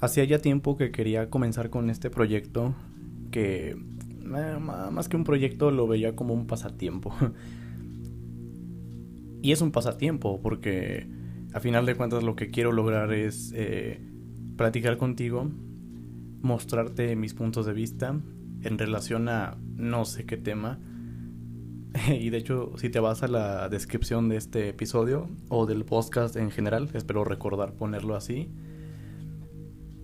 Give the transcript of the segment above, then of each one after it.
Hacía ya tiempo que quería comenzar con este proyecto que eh, más que un proyecto lo veía como un pasatiempo. y es un pasatiempo porque a final de cuentas lo que quiero lograr es eh, platicar contigo, mostrarte mis puntos de vista en relación a no sé qué tema. y de hecho, si te vas a la descripción de este episodio o del podcast en general, espero recordar ponerlo así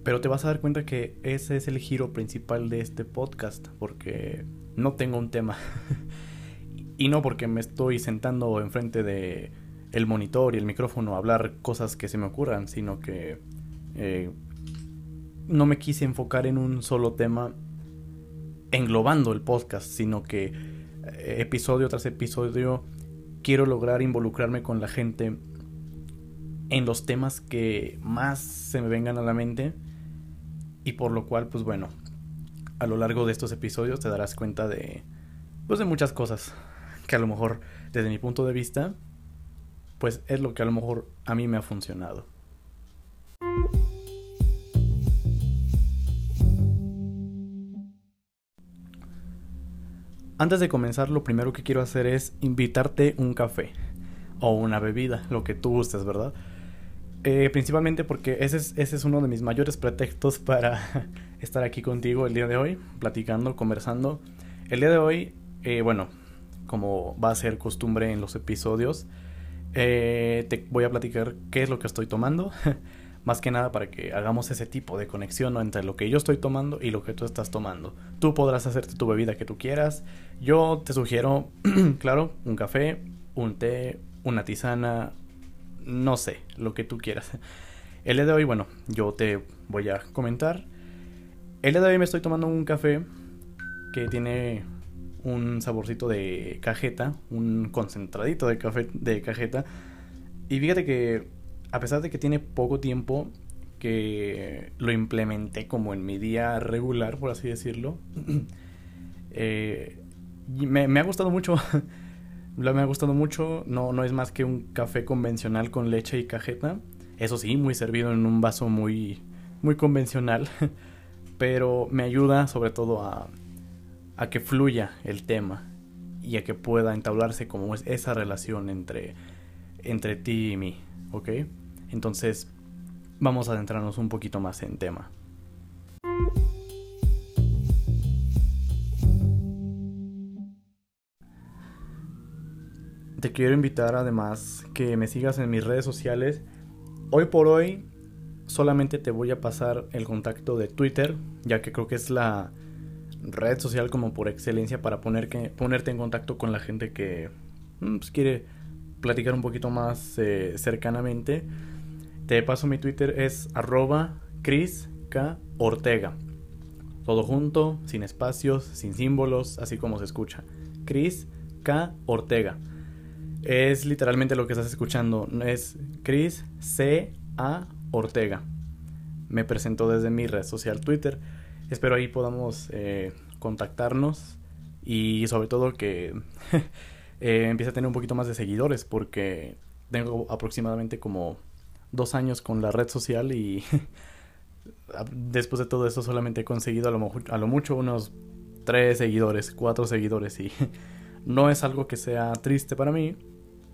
pero te vas a dar cuenta que ese es el giro principal de este podcast, porque no tengo un tema. y no porque me estoy sentando enfrente de el monitor y el micrófono a hablar cosas que se me ocurran, sino que eh, no me quise enfocar en un solo tema englobando el podcast, sino que eh, episodio tras episodio quiero lograr involucrarme con la gente en los temas que más se me vengan a la mente y por lo cual, pues bueno, a lo largo de estos episodios te darás cuenta de, pues de muchas cosas que a lo mejor desde mi punto de vista, pues es lo que a lo mejor a mí me ha funcionado. Antes de comenzar, lo primero que quiero hacer es invitarte un café o una bebida, lo que tú gustes, ¿verdad? Eh, principalmente porque ese es, ese es uno de mis mayores pretextos para estar aquí contigo el día de hoy, platicando, conversando. El día de hoy, eh, bueno, como va a ser costumbre en los episodios, eh, te voy a platicar qué es lo que estoy tomando. Más que nada para que hagamos ese tipo de conexión entre lo que yo estoy tomando y lo que tú estás tomando. Tú podrás hacerte tu bebida que tú quieras. Yo te sugiero, claro, un café, un té, una tisana, no sé, lo que tú quieras. El día de hoy, bueno, yo te voy a comentar. El día de hoy me estoy tomando un café que tiene un saborcito de cajeta, un concentradito de café de cajeta. Y fíjate que a pesar de que tiene poco tiempo que lo implementé como en mi día regular, por así decirlo, eh, me, ha gustado mucho. me ha gustado mucho. No, no es más que un café convencional con leche y cajeta. Eso sí, muy servido en un vaso muy, muy convencional. Pero me ayuda sobre todo a, a que fluya el tema y a que pueda entablarse como es esa relación entre, entre ti y mí. ¿Ok? Entonces, vamos a adentrarnos un poquito más en tema. Te quiero invitar además que me sigas en mis redes sociales. Hoy por hoy solamente te voy a pasar el contacto de Twitter, ya que creo que es la red social como por excelencia para poner que, ponerte en contacto con la gente que mm, pues, quiere platicar un poquito más eh, cercanamente. Te paso mi Twitter es arroba Chris K. Ortega. Todo junto, sin espacios, sin símbolos, así como se escucha. Chris K. Ortega. Es literalmente lo que estás escuchando. Es Chris C. A. Ortega. Me presento desde mi red social Twitter. Espero ahí podamos eh, contactarnos y sobre todo que eh, empiece a tener un poquito más de seguidores porque tengo aproximadamente como dos años con la red social y después de todo esto solamente he conseguido a lo, a lo mucho unos tres seguidores, cuatro seguidores y no es algo que sea triste para mí,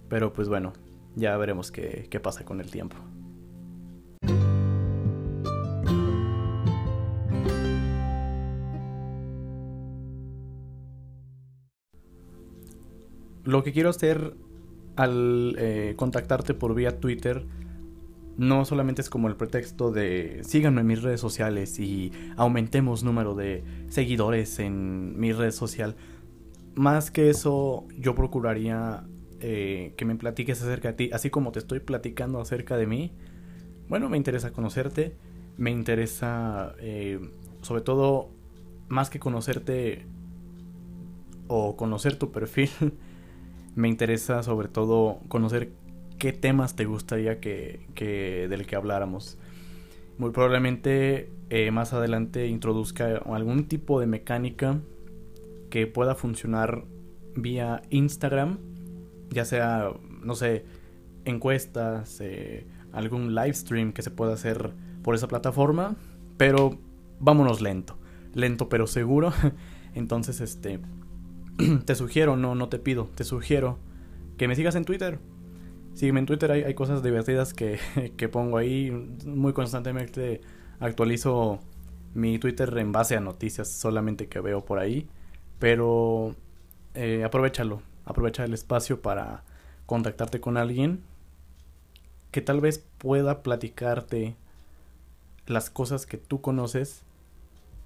pero pues bueno, ya veremos qué, qué pasa con el tiempo. Lo que quiero hacer al eh, contactarte por vía Twitter no solamente es como el pretexto de síganme en mis redes sociales y aumentemos número de seguidores en mi red social. Más que eso, yo procuraría eh, que me platiques acerca de ti, así como te estoy platicando acerca de mí. Bueno, me interesa conocerte, me interesa eh, sobre todo más que conocerte o conocer tu perfil, me interesa sobre todo conocer qué temas te gustaría que, del que habláramos. Muy probablemente eh, más adelante introduzca algún tipo de mecánica que pueda funcionar vía Instagram, ya sea, no sé, encuestas, eh, algún live stream que se pueda hacer por esa plataforma, pero vámonos lento, lento pero seguro. Entonces, este, te sugiero, no, no te pido, te sugiero que me sigas en Twitter. Sígueme en Twitter, hay, cosas divertidas que, que pongo ahí. Muy constantemente actualizo mi Twitter en base a noticias solamente que veo por ahí. Pero eh, aprovechalo, aprovecha el espacio para contactarte con alguien que tal vez pueda platicarte las cosas que tú conoces,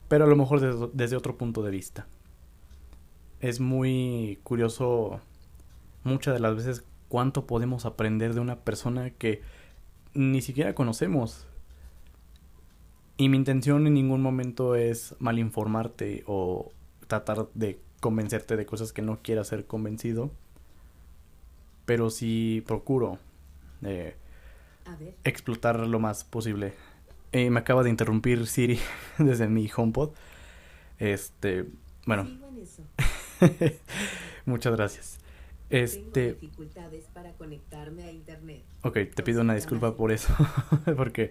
pero a lo mejor desde otro punto de vista. Es muy curioso muchas de las veces cuánto podemos aprender de una persona que ni siquiera conocemos. Y mi intención en ningún momento es malinformarte o tratar de convencerte de cosas que no quieras ser convencido. Pero sí procuro eh, explotar lo más posible. Eh, me acaba de interrumpir Siri desde mi HomePod. Este, bueno. Muchas gracias. Este. dificultades para conectarme a internet. Ok, te pido una disculpa por eso, porque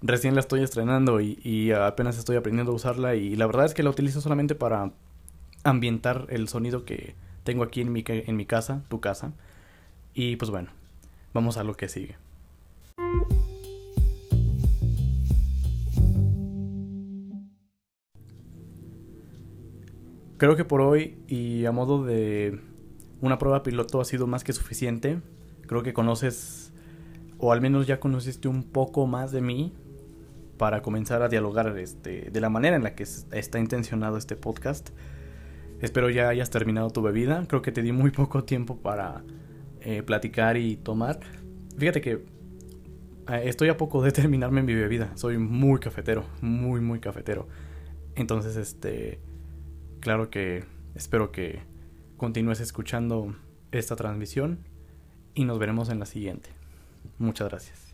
recién la estoy estrenando y, apenas estoy aprendiendo a usarla y la verdad es que la utilizo solamente para ambientar el sonido que tengo aquí en mi, en mi casa, tu casa. Y pues bueno, vamos a lo que sigue. Creo que por hoy y a modo de una prueba piloto ha sido más que suficiente. Creo que conoces, o al menos ya conociste un poco más de mí para comenzar a dialogar este, de la manera en la que está intencionado este podcast. Espero ya hayas terminado tu bebida. Creo que te di muy poco tiempo para eh, platicar y tomar. Fíjate que eh, estoy a poco de terminarme mi bebida. Soy muy cafetero, muy, muy cafetero. Entonces, este, claro que espero que continúes escuchando esta transmisión y nos veremos en la siguiente. Muchas gracias.